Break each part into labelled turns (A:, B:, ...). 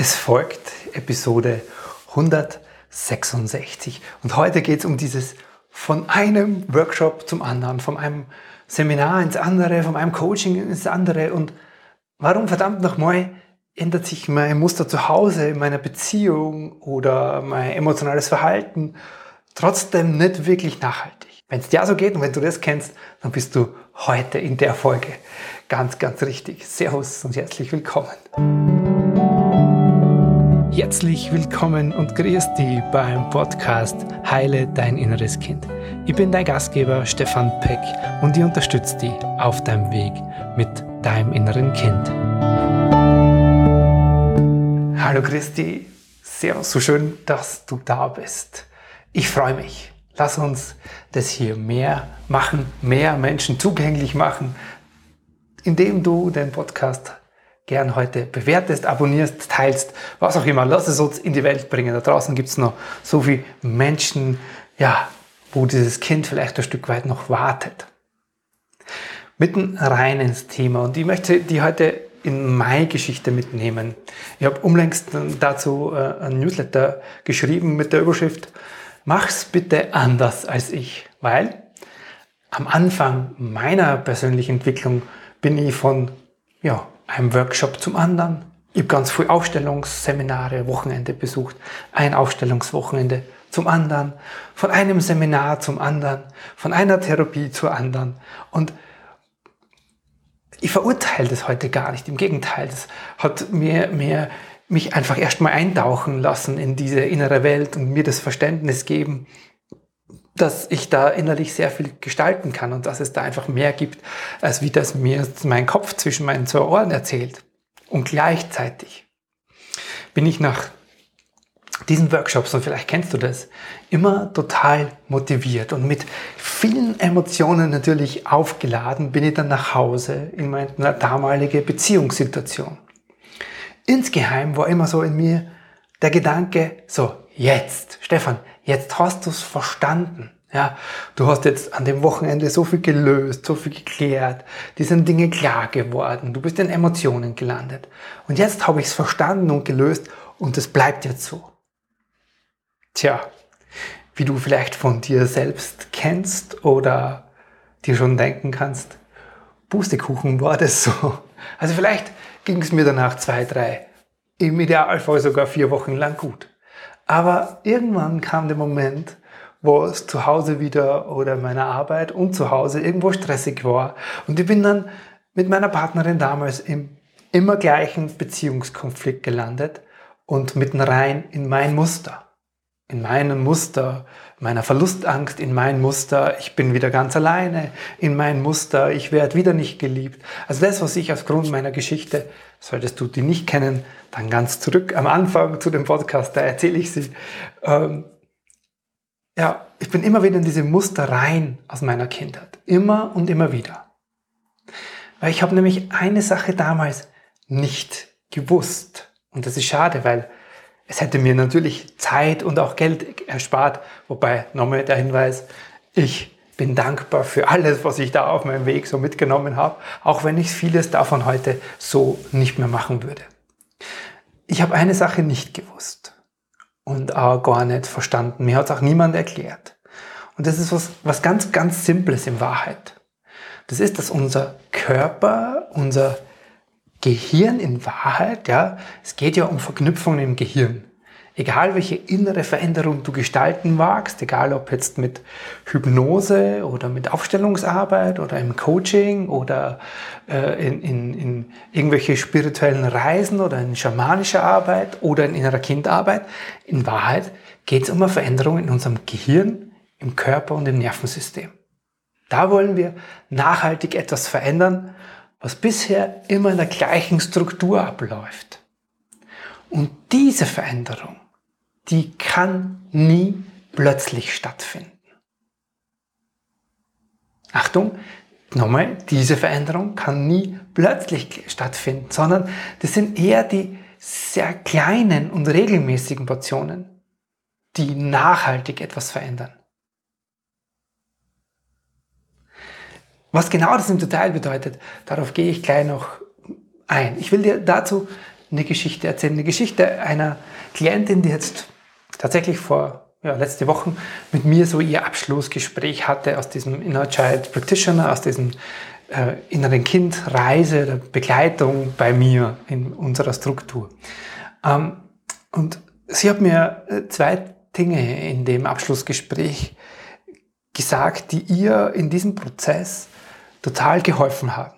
A: Es folgt Episode 166 und heute geht es um dieses von einem Workshop zum anderen, von einem Seminar ins andere, von einem Coaching ins andere und warum verdammt nochmal ändert sich mein Muster zu Hause, meiner Beziehung oder mein emotionales Verhalten trotzdem nicht wirklich nachhaltig. Wenn es dir so geht und wenn du das kennst, dann bist du heute in der Folge ganz, ganz richtig. Servus und herzlich willkommen. Herzlich willkommen und grüß dich beim Podcast Heile dein inneres Kind. Ich bin dein Gastgeber Stefan Peck und ich unterstütze dich auf deinem Weg mit deinem inneren Kind. Hallo Christi, sehr so schön, dass du da bist. Ich freue mich. Lass uns das hier mehr machen, mehr Menschen zugänglich machen, indem du den Podcast gern heute bewertest, abonnierst, teilst, was auch immer. Lass es uns in die Welt bringen. Da draußen gibt es noch so viele Menschen, ja, wo dieses Kind vielleicht ein Stück weit noch wartet. Mitten rein ins Thema und ich möchte die heute in meine Geschichte mitnehmen. Ich habe unlängst dazu äh, ein Newsletter geschrieben mit der Überschrift Mach's bitte anders als ich, weil am Anfang meiner persönlichen Entwicklung bin ich von ja, einem Workshop zum anderen. Ich habe ganz viele Aufstellungsseminare, Wochenende besucht, ein Aufstellungswochenende zum anderen, von einem Seminar zum anderen, von einer Therapie zur anderen. Und ich verurteile das heute gar nicht. Im Gegenteil, das hat mir, mir mich einfach erstmal eintauchen lassen in diese innere Welt und mir das Verständnis geben, dass ich da innerlich sehr viel gestalten kann und dass es da einfach mehr gibt, als wie das mir mein Kopf zwischen meinen zwei Ohren erzählt. Und gleichzeitig bin ich nach diesen Workshops, und vielleicht kennst du das, immer total motiviert und mit vielen Emotionen natürlich aufgeladen bin ich dann nach Hause in meine damalige Beziehungssituation. Insgeheim war immer so in mir der Gedanke, so, jetzt, Stefan, jetzt hast du es verstanden. Ja, du hast jetzt an dem Wochenende so viel gelöst, so viel geklärt, die sind Dinge klar geworden, du bist in Emotionen gelandet. Und jetzt habe ich es verstanden und gelöst und es bleibt jetzt so. Tja, wie du vielleicht von dir selbst kennst oder dir schon denken kannst, Pustekuchen war das so. Also vielleicht ging es mir danach zwei, drei, im Idealfall sogar vier Wochen lang gut. Aber irgendwann kam der Moment, wo es zu Hause wieder oder meiner Arbeit und zu Hause irgendwo stressig war. Und ich bin dann mit meiner Partnerin damals im immer gleichen Beziehungskonflikt gelandet und mitten rein in mein Muster. In meinem Muster, meiner Verlustangst, in mein Muster, ich bin wieder ganz alleine, in mein Muster, ich werde wieder nicht geliebt. Also das, was ich aus Grund meiner Geschichte, solltest du die nicht kennen, dann ganz zurück am Anfang zu dem Podcast, da erzähle ich sie. Ähm, ja, ich bin immer wieder in diese Muster rein aus meiner Kindheit. Immer und immer wieder. Weil ich habe nämlich eine Sache damals nicht gewusst. Und das ist schade, weil es hätte mir natürlich Zeit und auch Geld erspart. Wobei, nochmal der Hinweis, ich bin dankbar für alles, was ich da auf meinem Weg so mitgenommen habe, auch wenn ich vieles davon heute so nicht mehr machen würde. Ich habe eine Sache nicht gewusst und auch gar nicht verstanden. Mir hat es auch niemand erklärt. Und das ist was, was ganz, ganz Simples in Wahrheit. Das ist, dass unser Körper, unser Gehirn in Wahrheit, ja, es geht ja um Verknüpfungen im Gehirn. Egal welche innere Veränderung du gestalten magst, egal ob jetzt mit Hypnose oder mit Aufstellungsarbeit oder im Coaching oder äh, in, in, in irgendwelche spirituellen Reisen oder in schamanischer Arbeit oder in innerer Kindarbeit, in Wahrheit geht es um eine Veränderung in unserem Gehirn, im Körper und im Nervensystem. Da wollen wir nachhaltig etwas verändern, was bisher immer in der gleichen Struktur abläuft. Und diese Veränderung die kann nie plötzlich stattfinden. Achtung, nochmal, diese Veränderung kann nie plötzlich stattfinden, sondern das sind eher die sehr kleinen und regelmäßigen Portionen, die nachhaltig etwas verändern. Was genau das im Detail bedeutet, darauf gehe ich gleich noch ein. Ich will dir dazu eine Geschichte erzählen. Eine Geschichte einer Klientin, die jetzt tatsächlich vor ja, letzte Woche mit mir so ihr Abschlussgespräch hatte aus diesem Inner Child Practitioner, aus diesem äh, inneren Kind Reise der Begleitung bei mir in unserer Struktur. Ähm, und sie hat mir äh, zwei Dinge in dem Abschlussgespräch gesagt, die ihr in diesem Prozess total geholfen haben.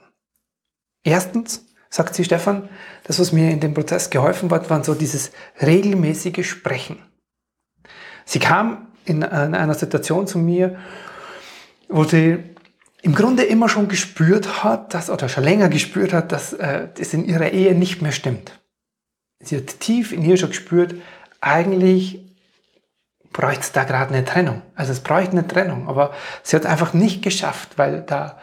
A: Erstens, sagt sie Stefan, das, was mir in dem Prozess geholfen hat, waren so dieses regelmäßige Sprechen. Sie kam in einer Situation zu mir, wo sie im Grunde immer schon gespürt hat, dass, oder schon länger gespürt hat, dass äh, es in ihrer Ehe nicht mehr stimmt. Sie hat tief in ihr schon gespürt, eigentlich bräuchte es da gerade eine Trennung. Also es bräuchte eine Trennung, aber sie hat einfach nicht geschafft, weil da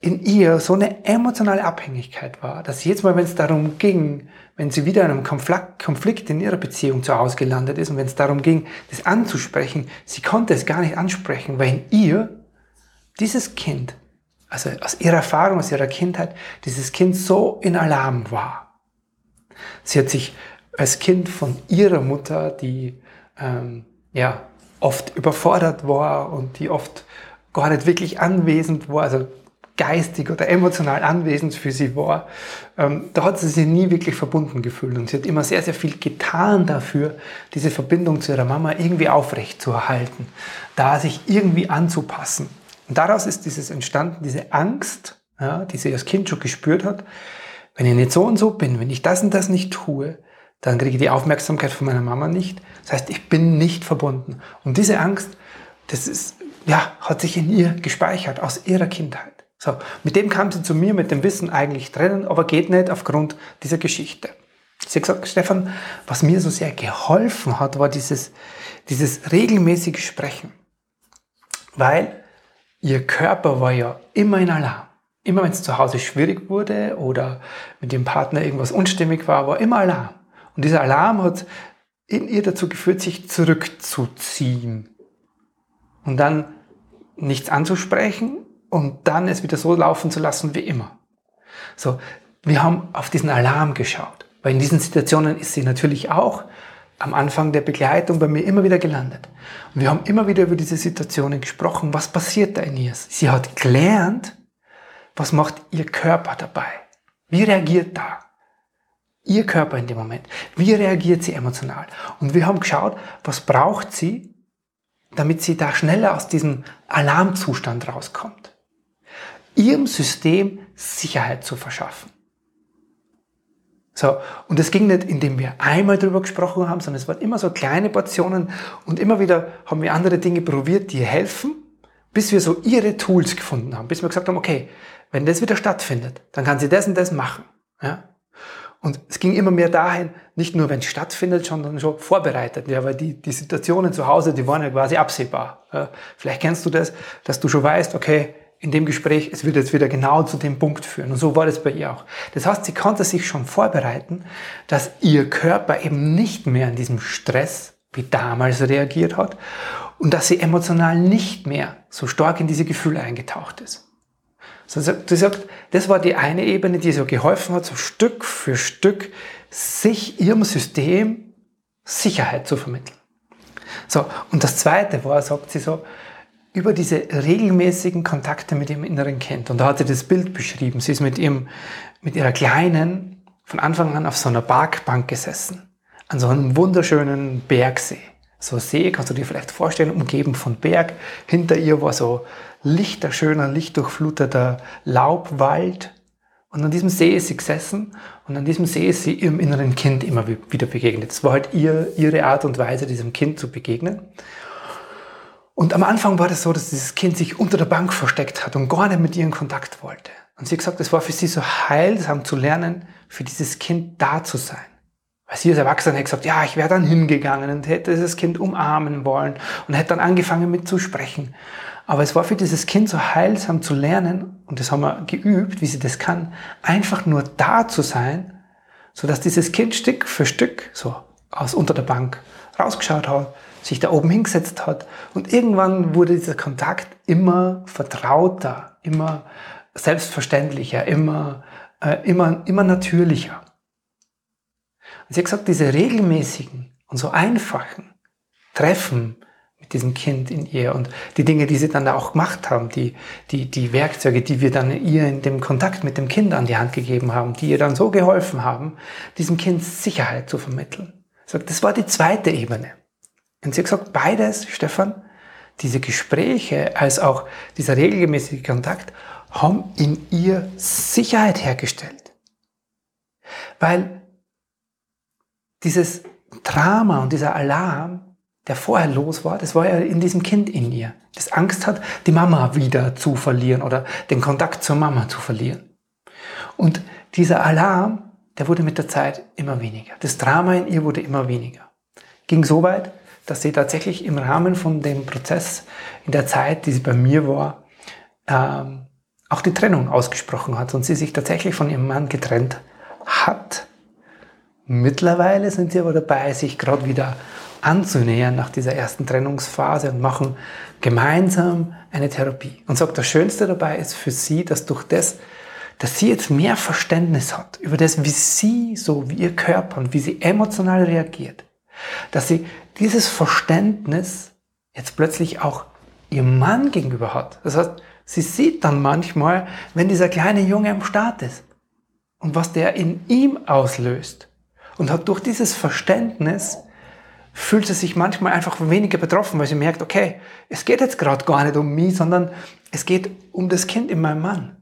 A: in ihr so eine emotionale Abhängigkeit war, dass jedes Mal, wenn es darum ging, wenn sie wieder in einem Konflikt in ihrer Beziehung zu Hause gelandet ist und wenn es darum ging, das anzusprechen, sie konnte es gar nicht ansprechen, weil in ihr dieses Kind, also aus ihrer Erfahrung, aus ihrer Kindheit, dieses Kind so in Alarm war. Sie hat sich als Kind von ihrer Mutter, die ähm, ja oft überfordert war und die oft gar nicht wirklich anwesend war, also geistig oder emotional anwesend für sie war, ähm, da hat sie sich nie wirklich verbunden gefühlt. Und sie hat immer sehr, sehr viel getan dafür, diese Verbindung zu ihrer Mama irgendwie aufrecht zu erhalten, da sich irgendwie anzupassen. Und daraus ist dieses entstanden, diese Angst, ja, die sie als Kind schon gespürt hat, wenn ich nicht so und so bin, wenn ich das und das nicht tue, dann kriege ich die Aufmerksamkeit von meiner Mama nicht. Das heißt, ich bin nicht verbunden. Und diese Angst, das ist, ja, hat sich in ihr gespeichert aus ihrer Kindheit. So, mit dem kam sie zu mir mit dem Wissen eigentlich trennen, aber geht nicht aufgrund dieser Geschichte. Sie hat gesagt, Stefan, was mir so sehr geholfen hat, war dieses, dieses regelmäßige Sprechen. Weil ihr Körper war ja immer in Alarm. Immer wenn es zu Hause schwierig wurde oder mit dem Partner irgendwas unstimmig war, war immer Alarm. Und dieser Alarm hat in ihr dazu geführt, sich zurückzuziehen. Und dann nichts anzusprechen und dann es wieder so laufen zu lassen wie immer. So, wir haben auf diesen Alarm geschaut, weil in diesen Situationen ist sie natürlich auch am Anfang der Begleitung bei mir immer wieder gelandet. Und wir haben immer wieder über diese Situationen gesprochen, was passiert da in ihr. Sie hat gelernt, was macht ihr Körper dabei? Wie reagiert da? Ihr Körper in dem Moment. Wie reagiert sie emotional? Und wir haben geschaut, was braucht sie, damit sie da schneller aus diesem Alarmzustand rauskommt ihrem System Sicherheit zu verschaffen. So, und es ging nicht, indem wir einmal drüber gesprochen haben, sondern es waren immer so kleine Portionen und immer wieder haben wir andere Dinge probiert, die helfen, bis wir so ihre Tools gefunden haben, bis wir gesagt haben, okay, wenn das wieder stattfindet, dann kann sie das und das machen. Ja? Und es ging immer mehr dahin, nicht nur wenn es stattfindet, sondern schon vorbereitet. Ja, weil die, die Situationen zu Hause, die waren ja quasi absehbar. Ja, vielleicht kennst du das, dass du schon weißt, okay, in dem Gespräch, es wird jetzt wieder genau zu dem Punkt führen. Und so war das bei ihr auch. Das heißt, sie konnte sich schon vorbereiten, dass ihr Körper eben nicht mehr an diesem Stress wie damals reagiert hat und dass sie emotional nicht mehr so stark in diese Gefühle eingetaucht ist. So, sie sagt, das war die eine Ebene, die so geholfen hat, so Stück für Stück sich ihrem System Sicherheit zu vermitteln. So, und das zweite war, sagt sie so, über diese regelmäßigen Kontakte mit ihrem inneren Kind. Und da hat sie das Bild beschrieben. Sie ist mit ihrem, mit ihrer Kleinen von Anfang an auf so einer Parkbank gesessen. An so einem wunderschönen Bergsee. So See, kannst du dir vielleicht vorstellen, umgeben von Berg. Hinter ihr war so lichter, schöner, lichtdurchfluteter Laubwald. Und an diesem See ist sie gesessen und an diesem See ist sie ihrem inneren Kind immer wieder begegnet. Das war halt ihr, ihre Art und Weise, diesem Kind zu begegnen. Und am Anfang war das so, dass dieses Kind sich unter der Bank versteckt hat und gar nicht mit ihr in Kontakt wollte. Und sie hat gesagt, es war für sie so heilsam zu lernen, für dieses Kind da zu sein. Weil sie als Erwachsene hätte gesagt, ja, ich wäre dann hingegangen und hätte dieses Kind umarmen wollen und hätte dann angefangen mit zu sprechen. Aber es war für dieses Kind so heilsam zu lernen, und das haben wir geübt, wie sie das kann, einfach nur da zu sein, so dass dieses Kind Stück für Stück so aus unter der Bank rausgeschaut hat, sich da oben hingesetzt hat. Und irgendwann wurde dieser Kontakt immer vertrauter, immer selbstverständlicher, immer, äh, immer, immer natürlicher. Und sie hat gesagt, diese regelmäßigen und so einfachen Treffen mit diesem Kind in ihr und die Dinge, die sie dann da auch gemacht haben, die, die, die Werkzeuge, die wir dann ihr in dem Kontakt mit dem Kind an die Hand gegeben haben, die ihr dann so geholfen haben, diesem Kind Sicherheit zu vermitteln. Das war die zweite Ebene. Und sie hat gesagt, beides, Stefan, diese Gespräche als auch dieser regelmäßige Kontakt haben in ihr Sicherheit hergestellt. Weil dieses Drama und dieser Alarm, der vorher los war, das war ja in diesem Kind in ihr, das Angst hat, die Mama wieder zu verlieren oder den Kontakt zur Mama zu verlieren. Und dieser Alarm, der wurde mit der Zeit immer weniger. Das Drama in ihr wurde immer weniger. Ging so weit, dass sie tatsächlich im Rahmen von dem Prozess in der Zeit, die sie bei mir war, ähm, auch die Trennung ausgesprochen hat und sie sich tatsächlich von ihrem Mann getrennt hat. Mittlerweile sind sie aber dabei, sich gerade wieder anzunähern nach dieser ersten Trennungsphase und machen gemeinsam eine Therapie. Und sagt, das Schönste dabei ist für sie, dass durch das, dass sie jetzt mehr Verständnis hat über das, wie sie, so wie ihr Körper und wie sie emotional reagiert, dass sie dieses Verständnis jetzt plötzlich auch ihrem Mann gegenüber hat. Das heißt, sie sieht dann manchmal, wenn dieser kleine Junge am Start ist und was der in ihm auslöst. Und hat durch dieses Verständnis fühlt sie sich manchmal einfach weniger betroffen, weil sie merkt, okay, es geht jetzt gerade gar nicht um mich, sondern es geht um das Kind in meinem Mann.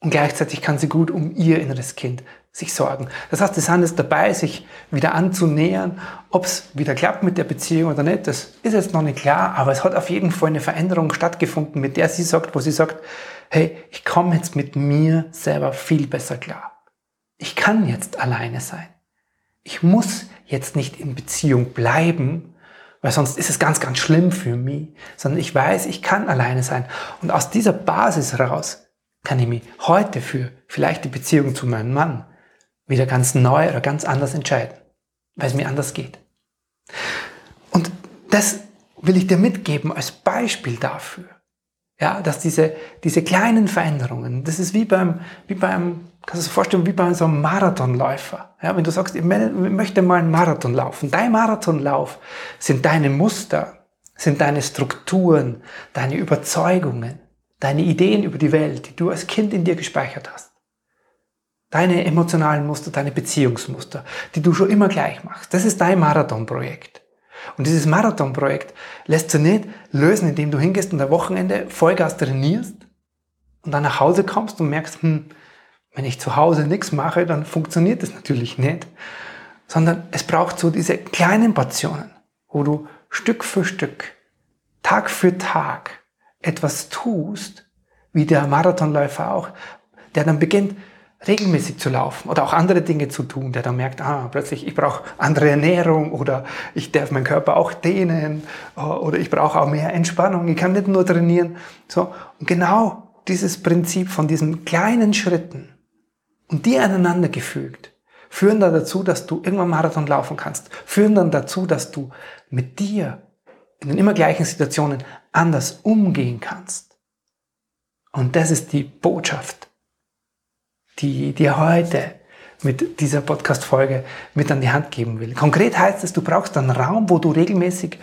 A: Und gleichzeitig kann sie gut um ihr inneres Kind sich sorgen. Das heißt, die sind jetzt dabei, sich wieder anzunähern. Ob es wieder klappt mit der Beziehung oder nicht, das ist jetzt noch nicht klar, aber es hat auf jeden Fall eine Veränderung stattgefunden, mit der sie sagt, wo sie sagt, hey, ich komme jetzt mit mir selber viel besser klar. Ich kann jetzt alleine sein. Ich muss jetzt nicht in Beziehung bleiben, weil sonst ist es ganz, ganz schlimm für mich, sondern ich weiß, ich kann alleine sein. Und aus dieser Basis heraus kann ich mich heute für vielleicht die Beziehung zu meinem Mann wieder ganz neu oder ganz anders entscheiden, weil es mir anders geht. Und das will ich dir mitgeben als Beispiel dafür, ja, dass diese, diese kleinen Veränderungen, das ist wie beim, wie beim, kannst du dir vorstellen, wie bei so einem Marathonläufer. Ja, wenn du sagst, ich möchte mal einen Marathon laufen. Dein Marathonlauf sind deine Muster, sind deine Strukturen, deine Überzeugungen, deine Ideen über die Welt, die du als Kind in dir gespeichert hast. Deine emotionalen Muster, deine Beziehungsmuster, die du schon immer gleich machst. Das ist dein Marathonprojekt. Und dieses Marathonprojekt lässt du nicht lösen, indem du hingehst und am Wochenende Vollgas trainierst und dann nach Hause kommst und merkst, hm, wenn ich zu Hause nichts mache, dann funktioniert das natürlich nicht. Sondern es braucht so diese kleinen Portionen, wo du Stück für Stück, Tag für Tag etwas tust, wie der Marathonläufer auch, der dann beginnt, regelmäßig zu laufen oder auch andere Dinge zu tun, der dann merkt, ah, plötzlich, ich brauche andere Ernährung oder ich darf meinen Körper auch dehnen äh, oder ich brauche auch mehr Entspannung, ich kann nicht nur trainieren. So, und genau dieses Prinzip von diesen kleinen Schritten und die aneinander gefügt, führen dann dazu, dass du irgendwann Marathon laufen kannst, führen dann dazu, dass du mit dir in den immer gleichen Situationen anders umgehen kannst. Und das ist die Botschaft die dir heute mit dieser Podcast-Folge mit an die Hand geben will. Konkret heißt es, du brauchst einen Raum, wo du regelmäßig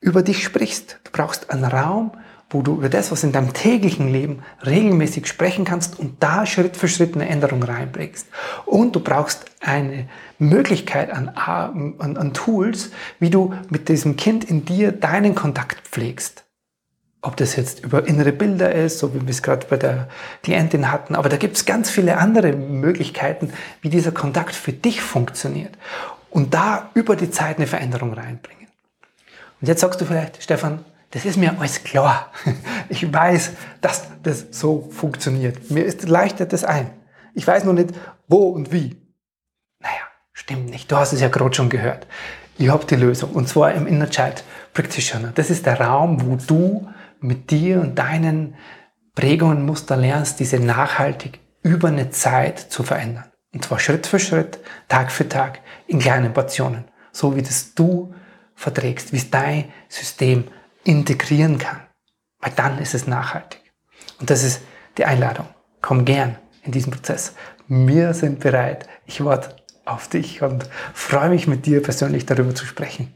A: über dich sprichst. Du brauchst einen Raum, wo du über das, was in deinem täglichen Leben regelmäßig sprechen kannst und da Schritt für Schritt eine Änderung reinbringst. Und du brauchst eine Möglichkeit an, an, an Tools, wie du mit diesem Kind in dir deinen Kontakt pflegst ob das jetzt über innere Bilder ist, so wie wir es gerade bei der Klientin hatten, aber da gibt es ganz viele andere Möglichkeiten, wie dieser Kontakt für dich funktioniert und da über die Zeit eine Veränderung reinbringen. Und jetzt sagst du vielleicht, Stefan, das ist mir alles klar. Ich weiß, dass das so funktioniert. Mir ist leichtet das ein. Ich weiß nur nicht, wo und wie. Naja, stimmt nicht. Du hast es ja gerade schon gehört. Ich habe die Lösung. Und zwar im Inner Child Practitioner. Das ist der Raum, wo du mit dir und deinen Prägungen, Muster lernst, diese nachhaltig über eine Zeit zu verändern. Und zwar Schritt für Schritt, Tag für Tag, in kleinen Portionen. So wie das du verträgst, wie es dein System integrieren kann. Weil dann ist es nachhaltig. Und das ist die Einladung. Komm gern in diesen Prozess. Wir sind bereit. Ich warte auf dich und freue mich mit dir persönlich darüber zu sprechen.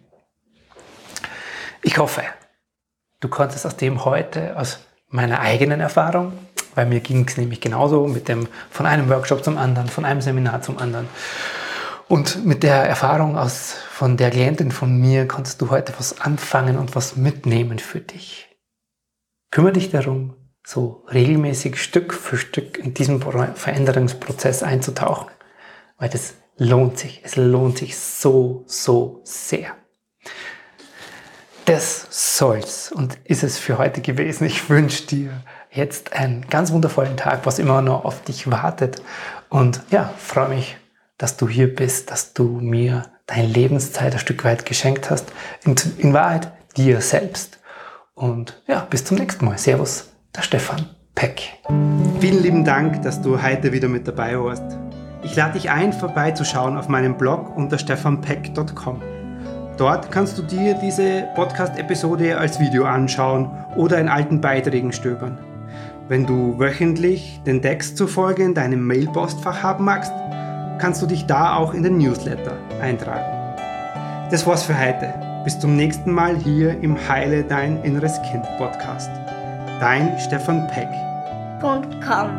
A: Ich hoffe, du konntest aus dem heute, aus meiner eigenen Erfahrung, weil mir ging es nämlich genauso mit dem von einem Workshop zum anderen, von einem Seminar zum anderen. Und mit der Erfahrung aus, von der Klientin von mir konntest du heute was anfangen und was mitnehmen für dich. Kümmere dich darum, so regelmäßig Stück für Stück in diesen Veränderungsprozess einzutauchen, weil das lohnt sich. Es lohnt sich so, so sehr. Das soll's und ist es für heute gewesen. Ich wünsche dir jetzt einen ganz wundervollen Tag, was immer noch auf dich wartet. Und ja, freue mich, dass du hier bist, dass du mir deine Lebenszeit ein Stück weit geschenkt hast. In, in Wahrheit dir selbst. Und ja, bis zum nächsten Mal. Servus, der Stefan Peck.
B: Vielen lieben Dank, dass du heute wieder mit dabei warst. Ich lade dich ein, vorbeizuschauen auf meinem Blog unter stefanpeck.com. Dort kannst du dir diese Podcast-Episode als Video anschauen oder in alten Beiträgen stöbern. Wenn du wöchentlich den Text zufolge in deinem Mailpostfach haben magst, kannst du dich da auch in den Newsletter eintragen. Das war's für heute. Bis zum nächsten Mal hier im Heile Dein Inneres Kind Podcast. Dein Stefan Peck. .com.